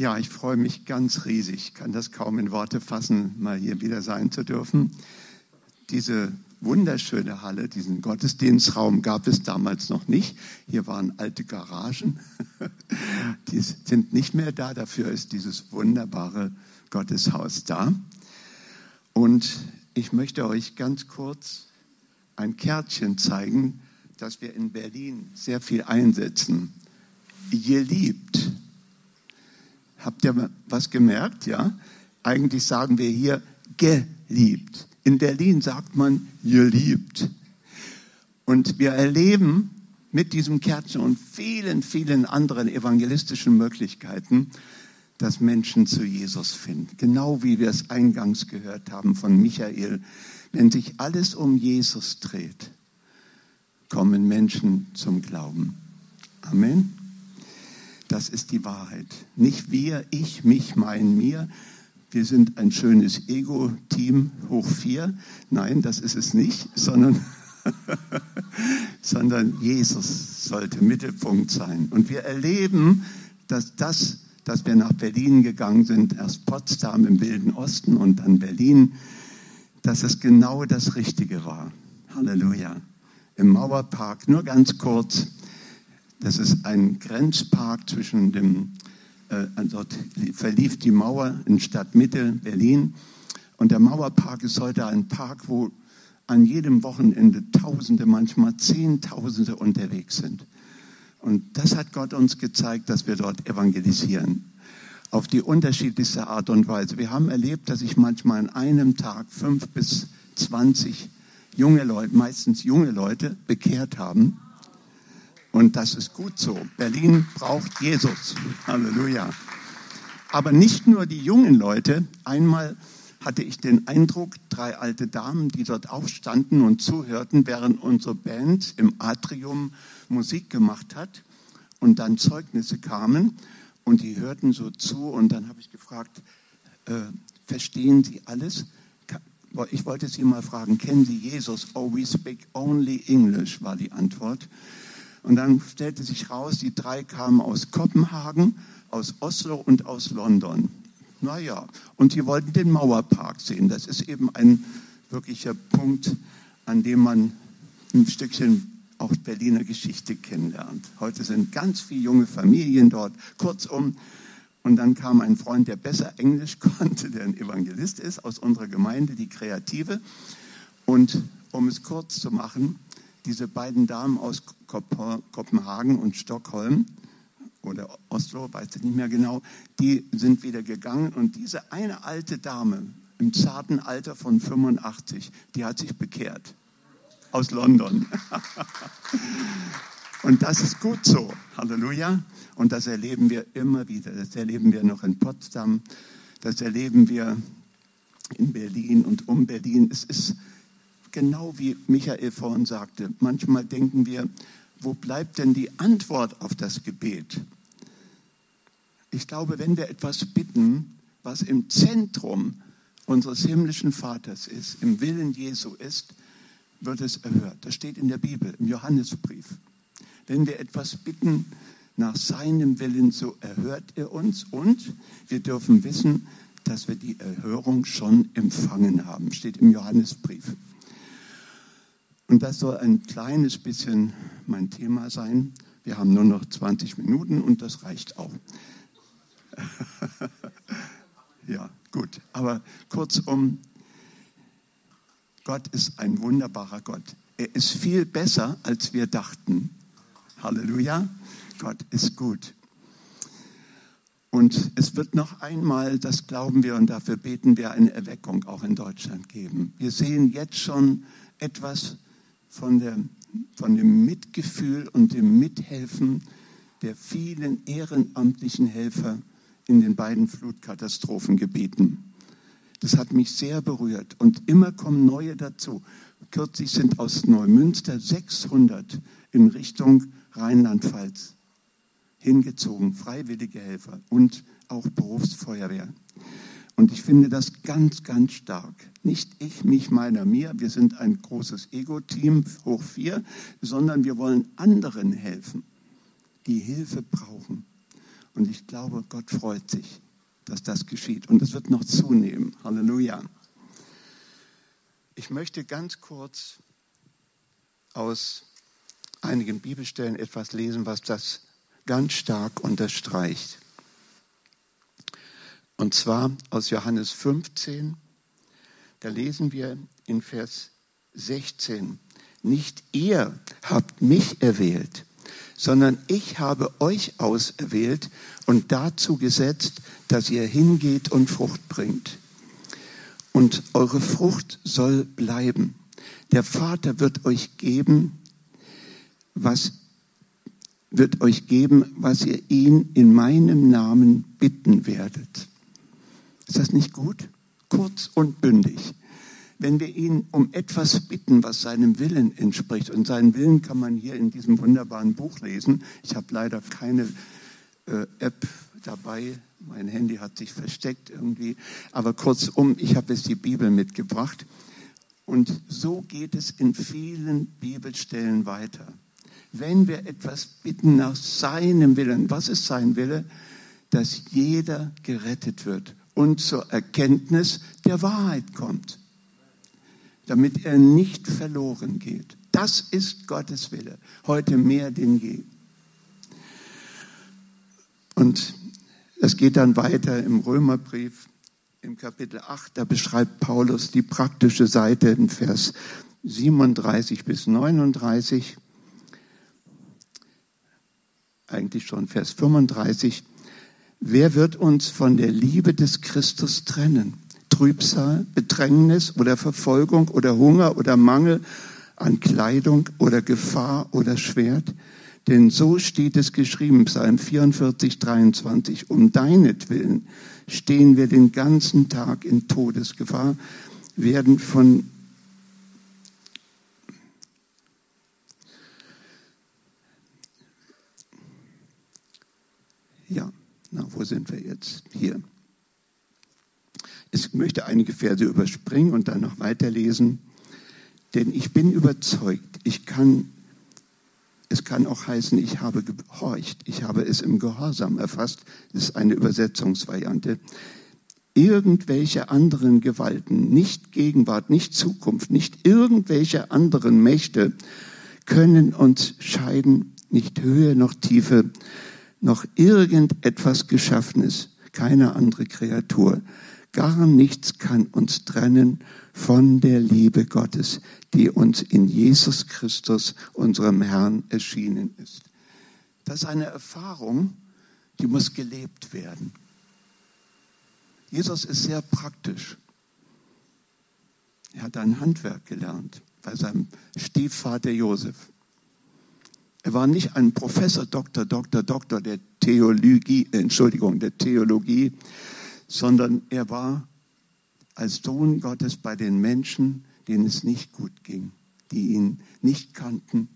Ja, ich freue mich ganz riesig, kann das kaum in Worte fassen, mal hier wieder sein zu dürfen. Diese wunderschöne Halle, diesen Gottesdienstraum gab es damals noch nicht. Hier waren alte Garagen, die sind nicht mehr da. Dafür ist dieses wunderbare Gotteshaus da. Und ich möchte euch ganz kurz ein Kärtchen zeigen, das wir in Berlin sehr viel einsetzen. Ihr liebt. Habt ihr was gemerkt? Ja? Eigentlich sagen wir hier geliebt. In Berlin sagt man geliebt. Und wir erleben mit diesem Kärtchen und vielen, vielen anderen evangelistischen Möglichkeiten, dass Menschen zu Jesus finden. Genau wie wir es eingangs gehört haben von Michael. Wenn sich alles um Jesus dreht, kommen Menschen zum Glauben. Amen. Das ist die Wahrheit. Nicht wir, ich, mich, mein, mir. Wir sind ein schönes Ego-Team hoch vier. Nein, das ist es nicht, sondern, sondern Jesus sollte Mittelpunkt sein. Und wir erleben, dass das, dass wir nach Berlin gegangen sind, erst Potsdam im Wilden Osten und dann Berlin, dass es genau das Richtige war. Halleluja. Im Mauerpark, nur ganz kurz, das ist ein Grenzpark zwischen dem, äh, dort verlief die Mauer in Stadtmitte Berlin. Und der Mauerpark ist heute ein Park, wo an jedem Wochenende Tausende, manchmal Zehntausende unterwegs sind. Und das hat Gott uns gezeigt, dass wir dort evangelisieren. Auf die unterschiedlichste Art und Weise. Wir haben erlebt, dass sich manchmal an einem Tag fünf bis zwanzig junge Leute, meistens junge Leute, bekehrt haben und das ist gut so. Berlin braucht Jesus. Halleluja. Aber nicht nur die jungen Leute. Einmal hatte ich den Eindruck, drei alte Damen, die dort aufstanden und zuhörten, während unsere Band im Atrium Musik gemacht hat und dann Zeugnisse kamen und die hörten so zu und dann habe ich gefragt, äh, verstehen Sie alles? Ich wollte Sie mal fragen, kennen Sie Jesus? Oh, we speak only English, war die Antwort. Und dann stellte sich raus, die drei kamen aus Kopenhagen, aus Oslo und aus London. Naja, und die wollten den Mauerpark sehen. Das ist eben ein wirklicher Punkt, an dem man ein Stückchen auch Berliner Geschichte kennenlernt. Heute sind ganz viele junge Familien dort. Kurzum, und dann kam ein Freund, der besser Englisch konnte, der ein Evangelist ist, aus unserer Gemeinde, die Kreative. Und um es kurz zu machen, diese beiden Damen aus Kopenhagen und Stockholm oder Oslo, weiß ich nicht mehr genau, die sind wieder gegangen und diese eine alte Dame im zarten Alter von 85, die hat sich bekehrt aus London. und das ist gut so. Halleluja. Und das erleben wir immer wieder. Das erleben wir noch in Potsdam. Das erleben wir in Berlin und um Berlin. Es ist genau wie Michael vorhin sagte, manchmal denken wir, wo bleibt denn die Antwort auf das Gebet? Ich glaube, wenn wir etwas bitten, was im Zentrum unseres himmlischen Vaters ist, im Willen Jesu ist, wird es erhört. Das steht in der Bibel, im Johannesbrief. Wenn wir etwas bitten nach seinem Willen, so erhört er uns und wir dürfen wissen, dass wir die Erhörung schon empfangen haben. Steht im Johannesbrief. Und das soll ein kleines bisschen mein Thema sein. Wir haben nur noch 20 Minuten und das reicht auch. ja, gut. Aber kurzum, Gott ist ein wunderbarer Gott. Er ist viel besser, als wir dachten. Halleluja. Gott ist gut. Und es wird noch einmal, das glauben wir und dafür beten wir, eine Erweckung auch in Deutschland geben. Wir sehen jetzt schon etwas von, der, von dem Mitgefühl und dem Mithelfen der vielen ehrenamtlichen Helfer in den beiden Flutkatastrophengebieten. Das hat mich sehr berührt und immer kommen neue dazu. Kürzlich sind aus Neumünster 600 in Richtung Rheinland-Pfalz hingezogen, freiwillige Helfer und auch Berufsfeuerwehr. Und ich finde das ganz, ganz stark. Nicht ich, mich, meiner, mir. Wir sind ein großes Ego-Team, hoch vier, sondern wir wollen anderen helfen, die Hilfe brauchen. Und ich glaube, Gott freut sich, dass das geschieht. Und es wird noch zunehmen. Halleluja. Ich möchte ganz kurz aus einigen Bibelstellen etwas lesen, was das ganz stark unterstreicht. Und zwar aus Johannes 15, da lesen wir in Vers 16, nicht ihr habt mich erwählt, sondern ich habe euch auserwählt und dazu gesetzt, dass ihr hingeht und Frucht bringt. Und eure Frucht soll bleiben. Der Vater wird euch geben, was wird euch geben, was ihr ihn in meinem Namen bitten werdet. Ist das nicht gut? Kurz und bündig. Wenn wir ihn um etwas bitten, was seinem Willen entspricht, und seinen Willen kann man hier in diesem wunderbaren Buch lesen. Ich habe leider keine äh, App dabei, mein Handy hat sich versteckt irgendwie, aber kurzum, ich habe jetzt die Bibel mitgebracht. Und so geht es in vielen Bibelstellen weiter wenn wir etwas bitten nach seinem Willen. Was ist sein Wille? Dass jeder gerettet wird und zur Erkenntnis der Wahrheit kommt, damit er nicht verloren geht. Das ist Gottes Wille, heute mehr denn je. Und es geht dann weiter im Römerbrief, im Kapitel 8, da beschreibt Paulus die praktische Seite in Vers 37 bis 39 eigentlich schon Vers 35, wer wird uns von der Liebe des Christus trennen? Trübsal, Bedrängnis oder Verfolgung oder Hunger oder Mangel an Kleidung oder Gefahr oder Schwert? Denn so steht es geschrieben, Psalm 44, 23, um deinetwillen stehen wir den ganzen Tag in Todesgefahr, werden von Ja, na, wo sind wir jetzt? Hier. Ich möchte einige Verse überspringen und dann noch weiterlesen, denn ich bin überzeugt, ich kann, es kann auch heißen, ich habe gehorcht, ich habe es im Gehorsam erfasst, das ist eine Übersetzungsvariante. Irgendwelche anderen Gewalten, nicht Gegenwart, nicht Zukunft, nicht irgendwelche anderen Mächte können uns scheiden, nicht Höhe noch Tiefe, noch irgendetwas Geschaffenes, keine andere Kreatur. Gar nichts kann uns trennen von der Liebe Gottes, die uns in Jesus Christus, unserem Herrn, erschienen ist. Das ist eine Erfahrung, die muss gelebt werden. Jesus ist sehr praktisch. Er hat ein Handwerk gelernt bei seinem Stiefvater Josef. Er war nicht ein Professor, Doktor, Doktor, Doktor der Theologie, Entschuldigung, der Theologie, sondern er war als Sohn Gottes bei den Menschen, denen es nicht gut ging, die ihn nicht kannten.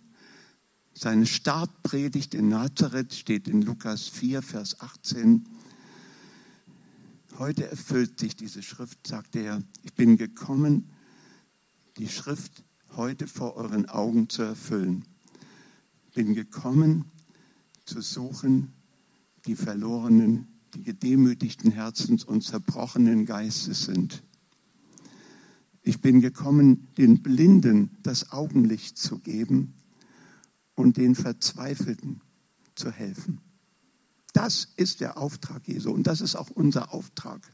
Seine Startpredigt in Nazareth steht in Lukas 4, Vers 18. Heute erfüllt sich diese Schrift, sagte er. Ich bin gekommen, die Schrift heute vor euren Augen zu erfüllen bin gekommen, zu suchen die Verlorenen, die gedemütigten Herzens und zerbrochenen Geistes sind. Ich bin gekommen, den Blinden das Augenlicht zu geben und den Verzweifelten zu helfen. Das ist der Auftrag Jesu und das ist auch unser Auftrag.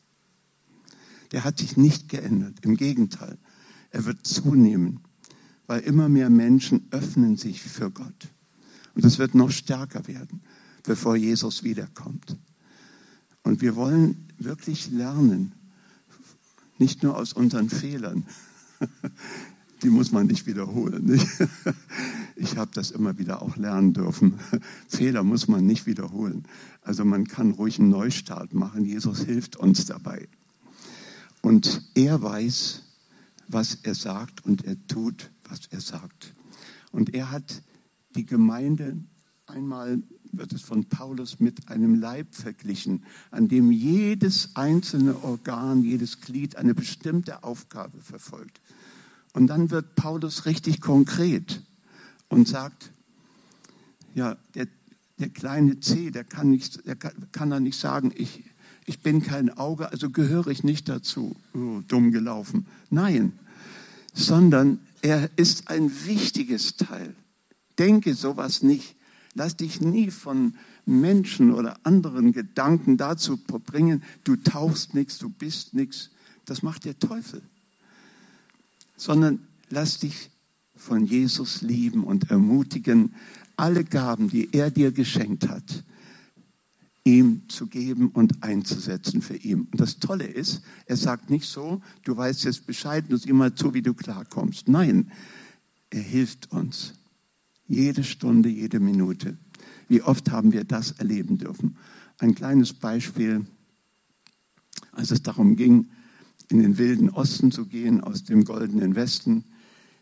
Der hat sich nicht geändert. Im Gegenteil, er wird zunehmen, weil immer mehr Menschen öffnen sich für Gott. Und es wird noch stärker werden, bevor Jesus wiederkommt. Und wir wollen wirklich lernen, nicht nur aus unseren Fehlern, die muss man nicht wiederholen. Nicht? Ich habe das immer wieder auch lernen dürfen. Fehler muss man nicht wiederholen. Also man kann ruhig einen Neustart machen. Jesus hilft uns dabei. Und er weiß, was er sagt und er tut, was er sagt. Und er hat die Gemeinde, einmal wird es von Paulus mit einem Leib verglichen, an dem jedes einzelne Organ, jedes Glied eine bestimmte Aufgabe verfolgt. Und dann wird Paulus richtig konkret und sagt, ja, der, der kleine C, der kann, nicht, der kann, kann dann nicht sagen, ich, ich bin kein Auge, also gehöre ich nicht dazu. Oh, dumm gelaufen. Nein, sondern er ist ein wichtiges Teil. Denke sowas nicht. Lass dich nie von Menschen oder anderen Gedanken dazu bringen, du tauchst nichts, du bist nichts. Das macht der Teufel. Sondern lass dich von Jesus lieben und ermutigen, alle Gaben, die er dir geschenkt hat, ihm zu geben und einzusetzen für ihn. Und das Tolle ist, er sagt nicht so, du weißt jetzt Bescheid, nur sieh mal zu, wie du klarkommst. Nein, er hilft uns. Jede Stunde, jede Minute. Wie oft haben wir das erleben dürfen? Ein kleines Beispiel, als es darum ging, in den wilden Osten zu gehen, aus dem goldenen Westen.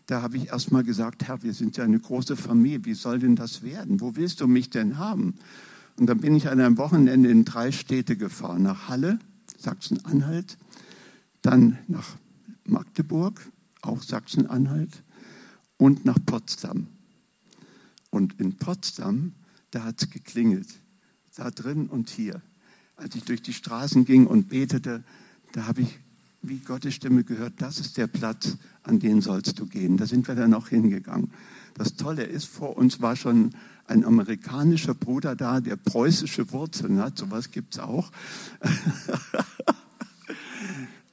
Da habe ich erst mal gesagt, Herr, wir sind ja eine große Familie, wie soll denn das werden? Wo willst du mich denn haben? Und dann bin ich an einem Wochenende in drei Städte gefahren. Nach Halle, Sachsen-Anhalt, dann nach Magdeburg, auch Sachsen-Anhalt, und nach Potsdam. Und in Potsdam, da hat es geklingelt. Da drin und hier. Als ich durch die Straßen ging und betete, da habe ich wie Gottes Stimme gehört, das ist der Platz, an den sollst du gehen. Da sind wir dann auch hingegangen. Das Tolle ist, vor uns war schon ein amerikanischer Bruder da, der preußische Wurzeln hat, sowas gibt es auch.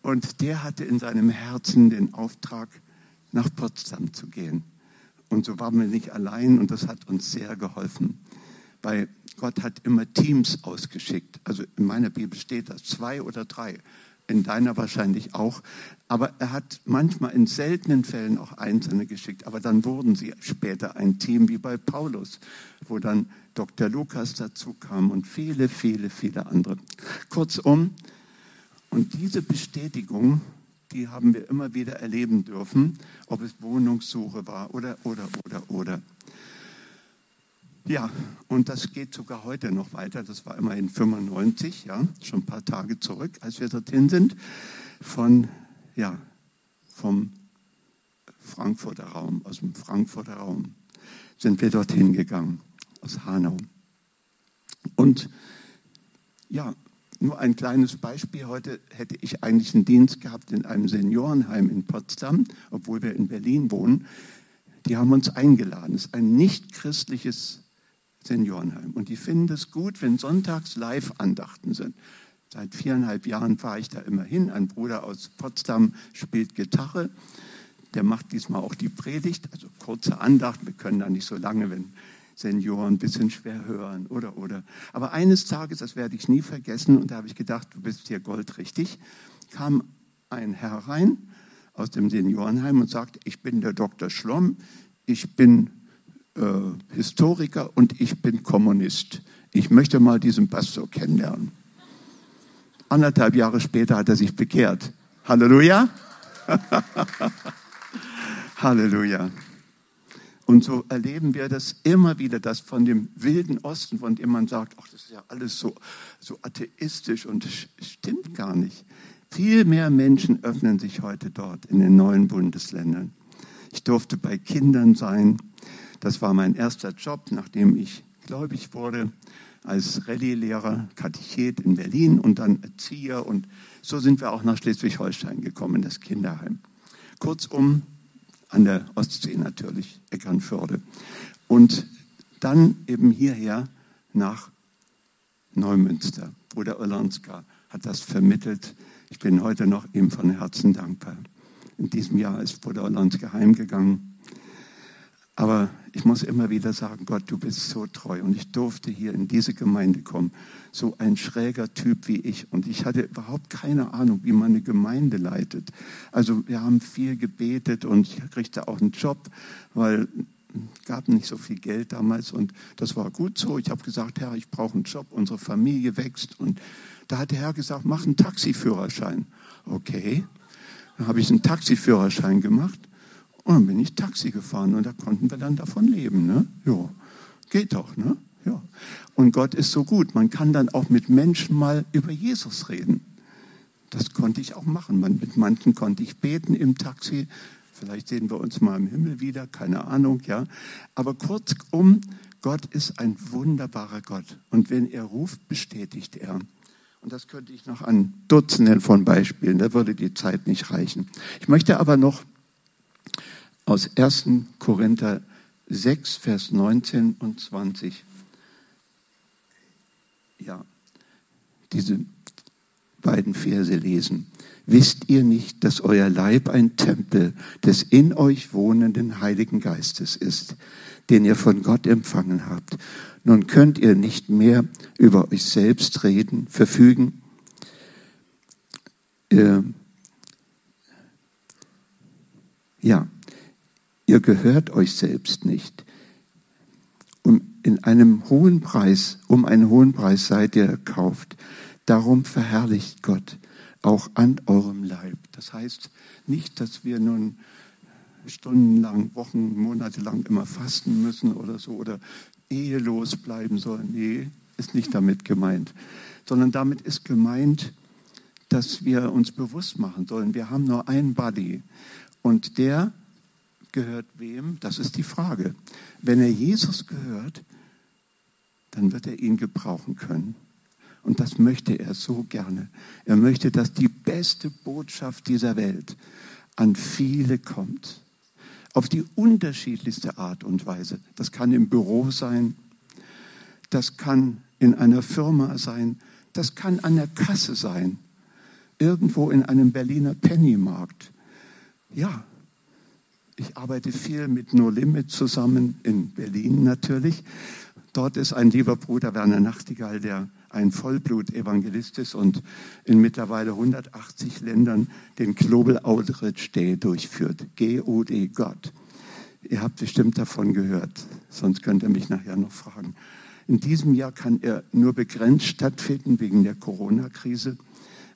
Und der hatte in seinem Herzen den Auftrag, nach Potsdam zu gehen. Und so waren wir nicht allein und das hat uns sehr geholfen. Weil Gott hat immer Teams ausgeschickt. Also in meiner Bibel steht das, zwei oder drei in deiner wahrscheinlich auch. Aber er hat manchmal in seltenen Fällen auch Einzelne geschickt. Aber dann wurden sie später ein Team wie bei Paulus, wo dann Dr. Lukas dazu kam und viele, viele, viele andere. Kurzum, und diese Bestätigung, die haben wir immer wieder erleben dürfen, ob es Wohnungssuche war oder, oder, oder, oder. Ja, und das geht sogar heute noch weiter. Das war immerhin 95, ja, schon ein paar Tage zurück, als wir dorthin sind. Von, ja, vom Frankfurter Raum, aus dem Frankfurter Raum sind wir dorthin gegangen, aus Hanau. Und ja, nur ein kleines Beispiel. Heute hätte ich eigentlich einen Dienst gehabt in einem Seniorenheim in Potsdam, obwohl wir in Berlin wohnen. Die haben uns eingeladen. Es ist ein nicht christliches Seniorenheim. Und die finden es gut, wenn sonntags Live-Andachten sind. Seit viereinhalb Jahren fahre ich da immer hin. Ein Bruder aus Potsdam spielt Gitarre. Der macht diesmal auch die Predigt, also kurze Andacht. Wir können da nicht so lange, wenn Senioren ein bisschen schwer hören oder oder. Aber eines Tages, das werde ich nie vergessen, und da habe ich gedacht, du bist hier goldrichtig, kam ein Herr rein aus dem Seniorenheim und sagte, ich bin der Dr. Schlomm, ich bin äh, Historiker und ich bin Kommunist. Ich möchte mal diesen Pastor kennenlernen. Anderthalb Jahre später hat er sich bekehrt. Halleluja. Halleluja. Und so erleben wir das immer wieder, dass von dem wilden Osten, von dem man sagt, ach, das ist ja alles so, so atheistisch und stimmt gar nicht. Viel mehr Menschen öffnen sich heute dort in den neuen Bundesländern. Ich durfte bei Kindern sein, das war mein erster Job, nachdem ich gläubig wurde, als Rallye-Lehrer, Katechet in Berlin und dann Erzieher. Und so sind wir auch nach Schleswig-Holstein gekommen, das Kinderheim. Kurzum, an der Ostsee natürlich, Eckernförde. Und dann eben hierher nach Neumünster. Bruder Olanska hat das vermittelt. Ich bin heute noch ihm von Herzen dankbar. In diesem Jahr ist Bruder Olanska heimgegangen. Aber ich muss immer wieder sagen, Gott, du bist so treu. Und ich durfte hier in diese Gemeinde kommen. So ein schräger Typ wie ich. Und ich hatte überhaupt keine Ahnung, wie man eine Gemeinde leitet. Also wir haben viel gebetet und ich kriegte auch einen Job, weil es gab nicht so viel Geld damals. Und das war gut so. Ich habe gesagt, Herr, ich brauche einen Job. Unsere Familie wächst. Und da hat der Herr gesagt, mach einen Taxiführerschein. Okay. Dann habe ich einen Taxiführerschein gemacht. Und dann bin ich Taxi gefahren und da konnten wir dann davon leben. Ne? Ja, geht doch. Ne? Ja. Und Gott ist so gut. Man kann dann auch mit Menschen mal über Jesus reden. Das konnte ich auch machen. Mit manchen konnte ich beten im Taxi. Vielleicht sehen wir uns mal im Himmel wieder, keine Ahnung, ja. Aber kurzum, Gott ist ein wunderbarer Gott. Und wenn er ruft, bestätigt er. Und das könnte ich noch an Dutzenden von Beispielen, da würde die Zeit nicht reichen. Ich möchte aber noch aus 1. Korinther 6, Vers 19 und 20, ja, diese beiden Verse lesen. Wisst ihr nicht, dass euer Leib ein Tempel des in euch wohnenden Heiligen Geistes ist, den ihr von Gott empfangen habt? Nun könnt ihr nicht mehr über euch selbst reden, verfügen. Äh, ja, ihr gehört euch selbst nicht. Um in einem hohen Preis, um einen hohen Preis seid ihr erkauft. Darum verherrlicht Gott auch an eurem Leib. Das heißt nicht, dass wir nun stundenlang, Wochen, Monate lang immer fasten müssen oder so oder ehelos bleiben sollen. Nee, ist nicht damit gemeint. Sondern damit ist gemeint, dass wir uns bewusst machen sollen, wir haben nur einen Body und der gehört wem? Das ist die Frage. Wenn er Jesus gehört, dann wird er ihn gebrauchen können. Und das möchte er so gerne. Er möchte, dass die beste Botschaft dieser Welt an viele kommt. Auf die unterschiedlichste Art und Weise. Das kann im Büro sein, das kann in einer Firma sein, das kann an der Kasse sein, irgendwo in einem Berliner Pennymarkt. Ja, ich arbeite viel mit No Limit zusammen, in Berlin natürlich. Dort ist ein lieber Bruder Werner Nachtigall, der ein Vollblut-Evangelist ist und in mittlerweile 180 Ländern den Global Outreach Day durchführt. G-O-D, Gott. Ihr habt bestimmt davon gehört, sonst könnt ihr mich nachher noch fragen. In diesem Jahr kann er nur begrenzt stattfinden wegen der Corona-Krise,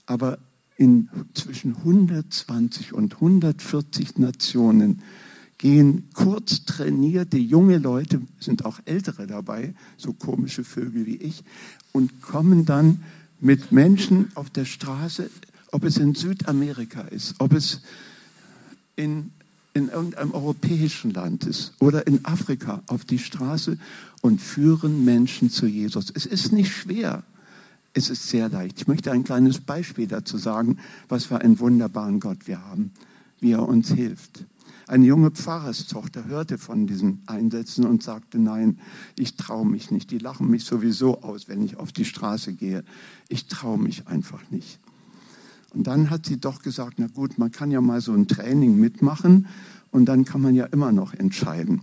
aber in zwischen 120 und 140 Nationen gehen kurz trainierte junge Leute, sind auch ältere dabei, so komische Vögel wie ich, und kommen dann mit Menschen auf der Straße, ob es in Südamerika ist, ob es in, in irgendeinem europäischen Land ist oder in Afrika auf die Straße und führen Menschen zu Jesus. Es ist nicht schwer. Es ist sehr leicht. Ich möchte ein kleines Beispiel dazu sagen, was für einen wunderbaren Gott wir haben, wie er uns hilft. Eine junge Pfarrerstochter hörte von diesen Einsätzen und sagte, nein, ich traue mich nicht. Die lachen mich sowieso aus, wenn ich auf die Straße gehe. Ich traue mich einfach nicht. Und dann hat sie doch gesagt, na gut, man kann ja mal so ein Training mitmachen und dann kann man ja immer noch entscheiden.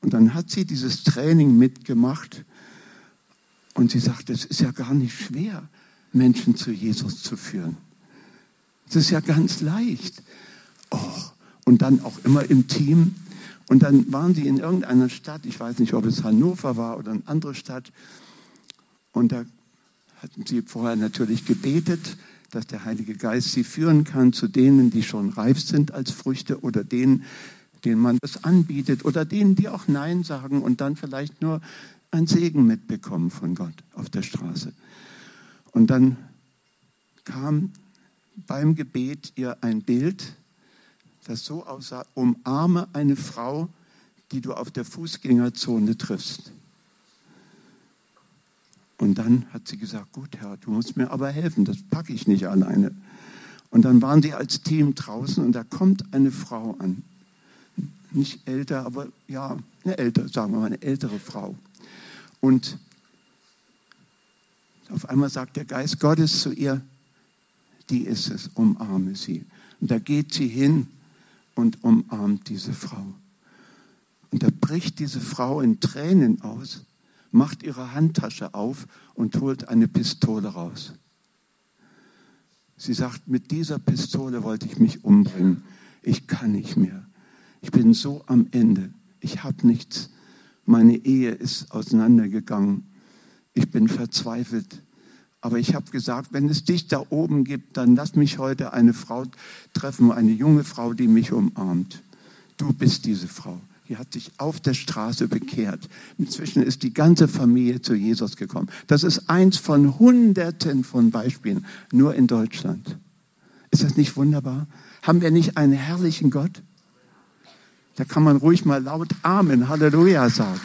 Und dann hat sie dieses Training mitgemacht und sie sagt, es ist ja gar nicht schwer, Menschen zu Jesus zu führen. Es ist ja ganz leicht. Oh, und dann auch immer im Team. Und dann waren sie in irgendeiner Stadt, ich weiß nicht, ob es Hannover war oder eine andere Stadt. Und da hatten sie vorher natürlich gebetet, dass der Heilige Geist sie führen kann zu denen, die schon reif sind als Früchte oder denen, denen man das anbietet oder denen, die auch Nein sagen und dann vielleicht nur ein Segen mitbekommen von Gott auf der Straße. Und dann kam beim Gebet ihr ein Bild das so aussah, umarme eine Frau, die du auf der Fußgängerzone triffst. Und dann hat sie gesagt, gut Herr, du musst mir aber helfen, das packe ich nicht alleine. Und dann waren sie als Team draußen und da kommt eine Frau an. Nicht älter, aber ja, eine ältere, sagen wir mal, eine ältere Frau. Und auf einmal sagt der Geist Gottes zu ihr, die ist es, umarme sie. Und da geht sie hin und umarmt diese Frau. Und da bricht diese Frau in Tränen aus, macht ihre Handtasche auf und holt eine Pistole raus. Sie sagt, mit dieser Pistole wollte ich mich umbringen. Ich kann nicht mehr. Ich bin so am Ende. Ich habe nichts. Meine Ehe ist auseinandergegangen. Ich bin verzweifelt. Aber ich habe gesagt, wenn es dich da oben gibt, dann lass mich heute eine Frau treffen, eine junge Frau, die mich umarmt. Du bist diese Frau. Die hat sich auf der Straße bekehrt. Inzwischen ist die ganze Familie zu Jesus gekommen. Das ist eins von Hunderten von Beispielen, nur in Deutschland. Ist das nicht wunderbar? Haben wir nicht einen herrlichen Gott? Da kann man ruhig mal laut Amen, Halleluja sagen.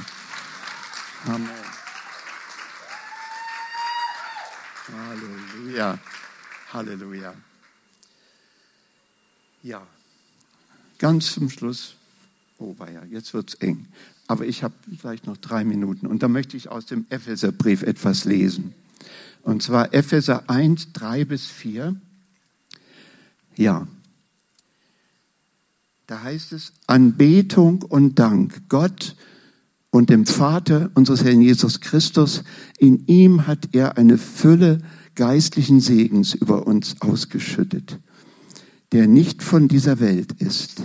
Amen. Halleluja. Halleluja. Ja, ganz zum Schluss. Oh, ja, jetzt wird es eng. Aber ich habe vielleicht noch drei Minuten. Und da möchte ich aus dem Epheserbrief etwas lesen. Und zwar Epheser 1, 3 bis 4. Ja. Da heißt es, Anbetung und Dank Gott und dem Vater unseres Herrn Jesus Christus. In ihm hat er eine Fülle geistlichen Segens über uns ausgeschüttet, der nicht von dieser Welt ist.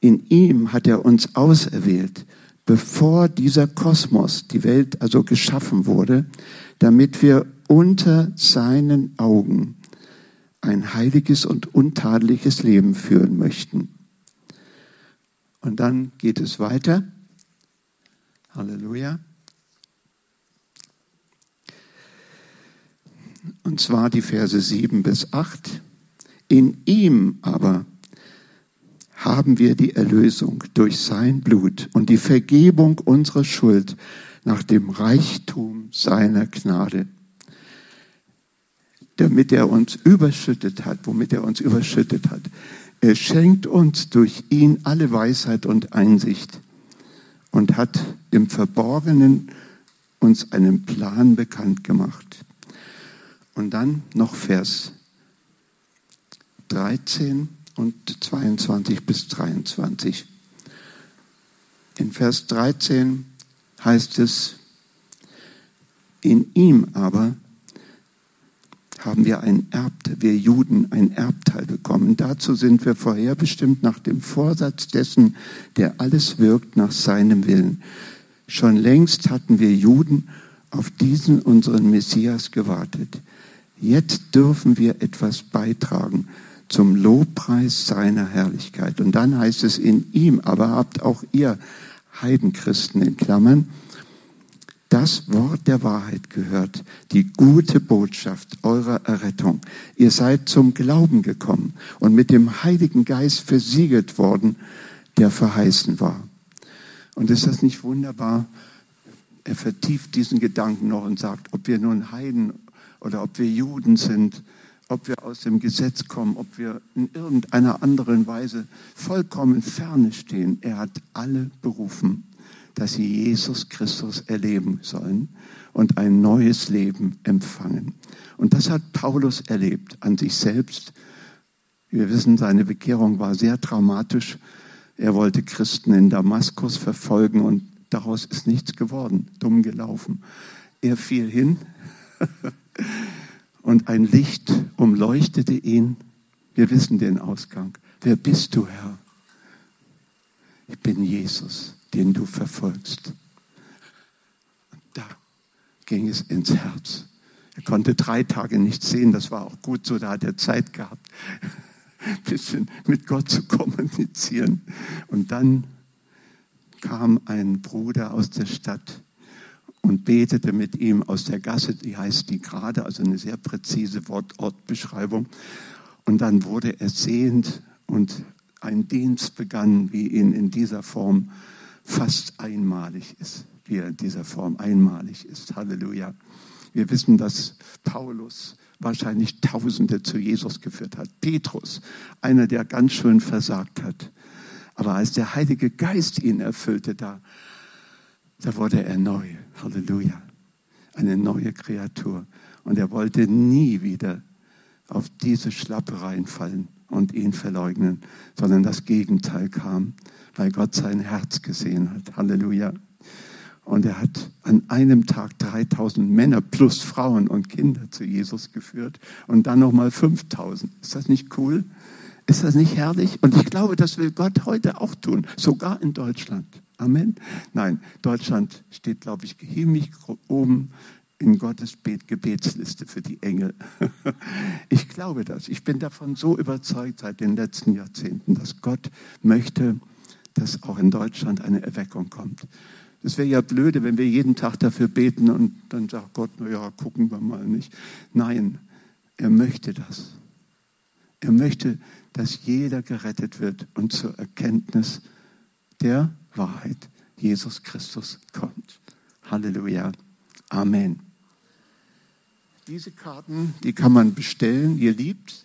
In ihm hat er uns auserwählt, bevor dieser Kosmos, die Welt also geschaffen wurde, damit wir unter seinen Augen ein heiliges und untadeliges Leben führen möchten. Und dann geht es weiter. Halleluja. Und zwar die Verse 7 bis 8. In ihm aber haben wir die Erlösung durch sein Blut und die Vergebung unserer Schuld nach dem Reichtum seiner Gnade, damit er uns überschüttet hat, womit er uns überschüttet hat. Er schenkt uns durch ihn alle Weisheit und Einsicht und hat im Verborgenen uns einen Plan bekannt gemacht. Und dann noch Vers 13 und 22 bis 23. In Vers 13 heißt es, in ihm aber haben wir ein Erbte, wir Juden ein Erbteil bekommen. Dazu sind wir vorherbestimmt nach dem Vorsatz dessen, der alles wirkt nach seinem Willen. Schon längst hatten wir Juden auf diesen unseren Messias gewartet. Jetzt dürfen wir etwas beitragen zum Lobpreis seiner Herrlichkeit. Und dann heißt es in ihm, aber habt auch ihr Heidenchristen in Klammern, das Wort der Wahrheit gehört, die gute Botschaft eurer Errettung. Ihr seid zum Glauben gekommen und mit dem Heiligen Geist versiegelt worden, der verheißen war. Und ist das nicht wunderbar? Er vertieft diesen Gedanken noch und sagt, ob wir nun Heiden oder ob wir Juden sind, ob wir aus dem Gesetz kommen, ob wir in irgendeiner anderen Weise vollkommen ferne stehen. Er hat alle berufen, dass sie Jesus Christus erleben sollen und ein neues Leben empfangen. Und das hat Paulus erlebt an sich selbst. Wir wissen, seine Bekehrung war sehr dramatisch. Er wollte Christen in Damaskus verfolgen und daraus ist nichts geworden, dumm gelaufen. Er fiel hin und ein Licht umleuchtete ihn. Wir wissen den Ausgang. Wer bist du, Herr? Ich bin Jesus, den du verfolgst. Und da ging es ins Herz. Er konnte drei Tage nichts sehen, das war auch gut so, da hat er Zeit gehabt, ein bisschen mit Gott zu kommunizieren. Und dann kam ein Bruder aus der Stadt und betete mit ihm aus der Gasse, die heißt die gerade, also eine sehr präzise Wortortbeschreibung. Und dann wurde er sehend und ein Dienst begann, wie ihn in dieser Form fast einmalig ist, wie er in dieser Form einmalig ist. Halleluja. Wir wissen, dass Paulus wahrscheinlich Tausende zu Jesus geführt hat. Petrus, einer, der ganz schön versagt hat. Aber als der Heilige Geist ihn erfüllte, da da wurde er neu. Halleluja. Eine neue Kreatur. Und er wollte nie wieder auf diese Schlappe reinfallen und ihn verleugnen, sondern das Gegenteil kam, weil Gott sein Herz gesehen hat. Halleluja. Und er hat an einem Tag 3000 Männer plus Frauen und Kinder zu Jesus geführt und dann nochmal 5000. Ist das nicht cool? Ist das nicht herrlich? Und ich glaube, das will Gott heute auch tun, sogar in Deutschland. Amen. Nein, Deutschland steht, glaube ich, himmlisch oben in Gottes Gebetsliste für die Engel. Ich glaube das. Ich bin davon so überzeugt seit den letzten Jahrzehnten, dass Gott möchte, dass auch in Deutschland eine Erweckung kommt. Es wäre ja blöde, wenn wir jeden Tag dafür beten und dann sagt Gott, na ja, gucken wir mal nicht. Nein, er möchte das. Er möchte, dass jeder gerettet wird und zur Erkenntnis der Wahrheit Jesus Christus kommt. Halleluja. Amen. Diese Karten, die kann man bestellen, ihr liebt.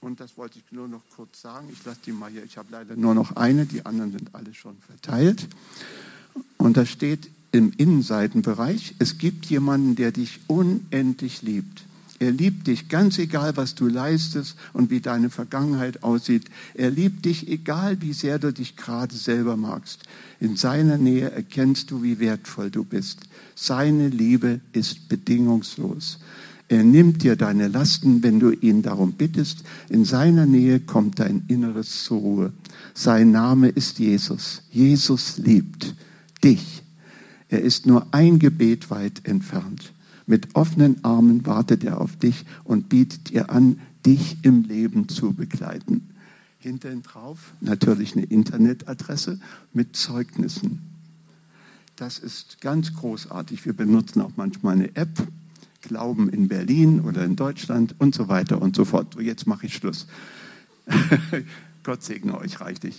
Und das wollte ich nur noch kurz sagen. Ich lasse die mal hier. Ich habe leider nur noch eine, die anderen sind alle schon verteilt. Und da steht im Innenseitenbereich, es gibt jemanden, der dich unendlich liebt. Er liebt dich, ganz egal, was du leistest und wie deine Vergangenheit aussieht. Er liebt dich, egal wie sehr du dich gerade selber magst. In seiner Nähe erkennst du, wie wertvoll du bist. Seine Liebe ist bedingungslos. Er nimmt dir deine Lasten, wenn du ihn darum bittest. In seiner Nähe kommt dein Inneres zur Ruhe. Sein Name ist Jesus. Jesus liebt dich. Er ist nur ein Gebet weit entfernt. Mit offenen Armen wartet er auf dich und bietet dir an, dich im Leben zu begleiten. Hinterhin drauf natürlich eine Internetadresse mit Zeugnissen. Das ist ganz großartig. Wir benutzen auch manchmal eine App, Glauben in Berlin oder in Deutschland und so weiter und so fort. Jetzt mache ich Schluss. Gott segne euch reichlich.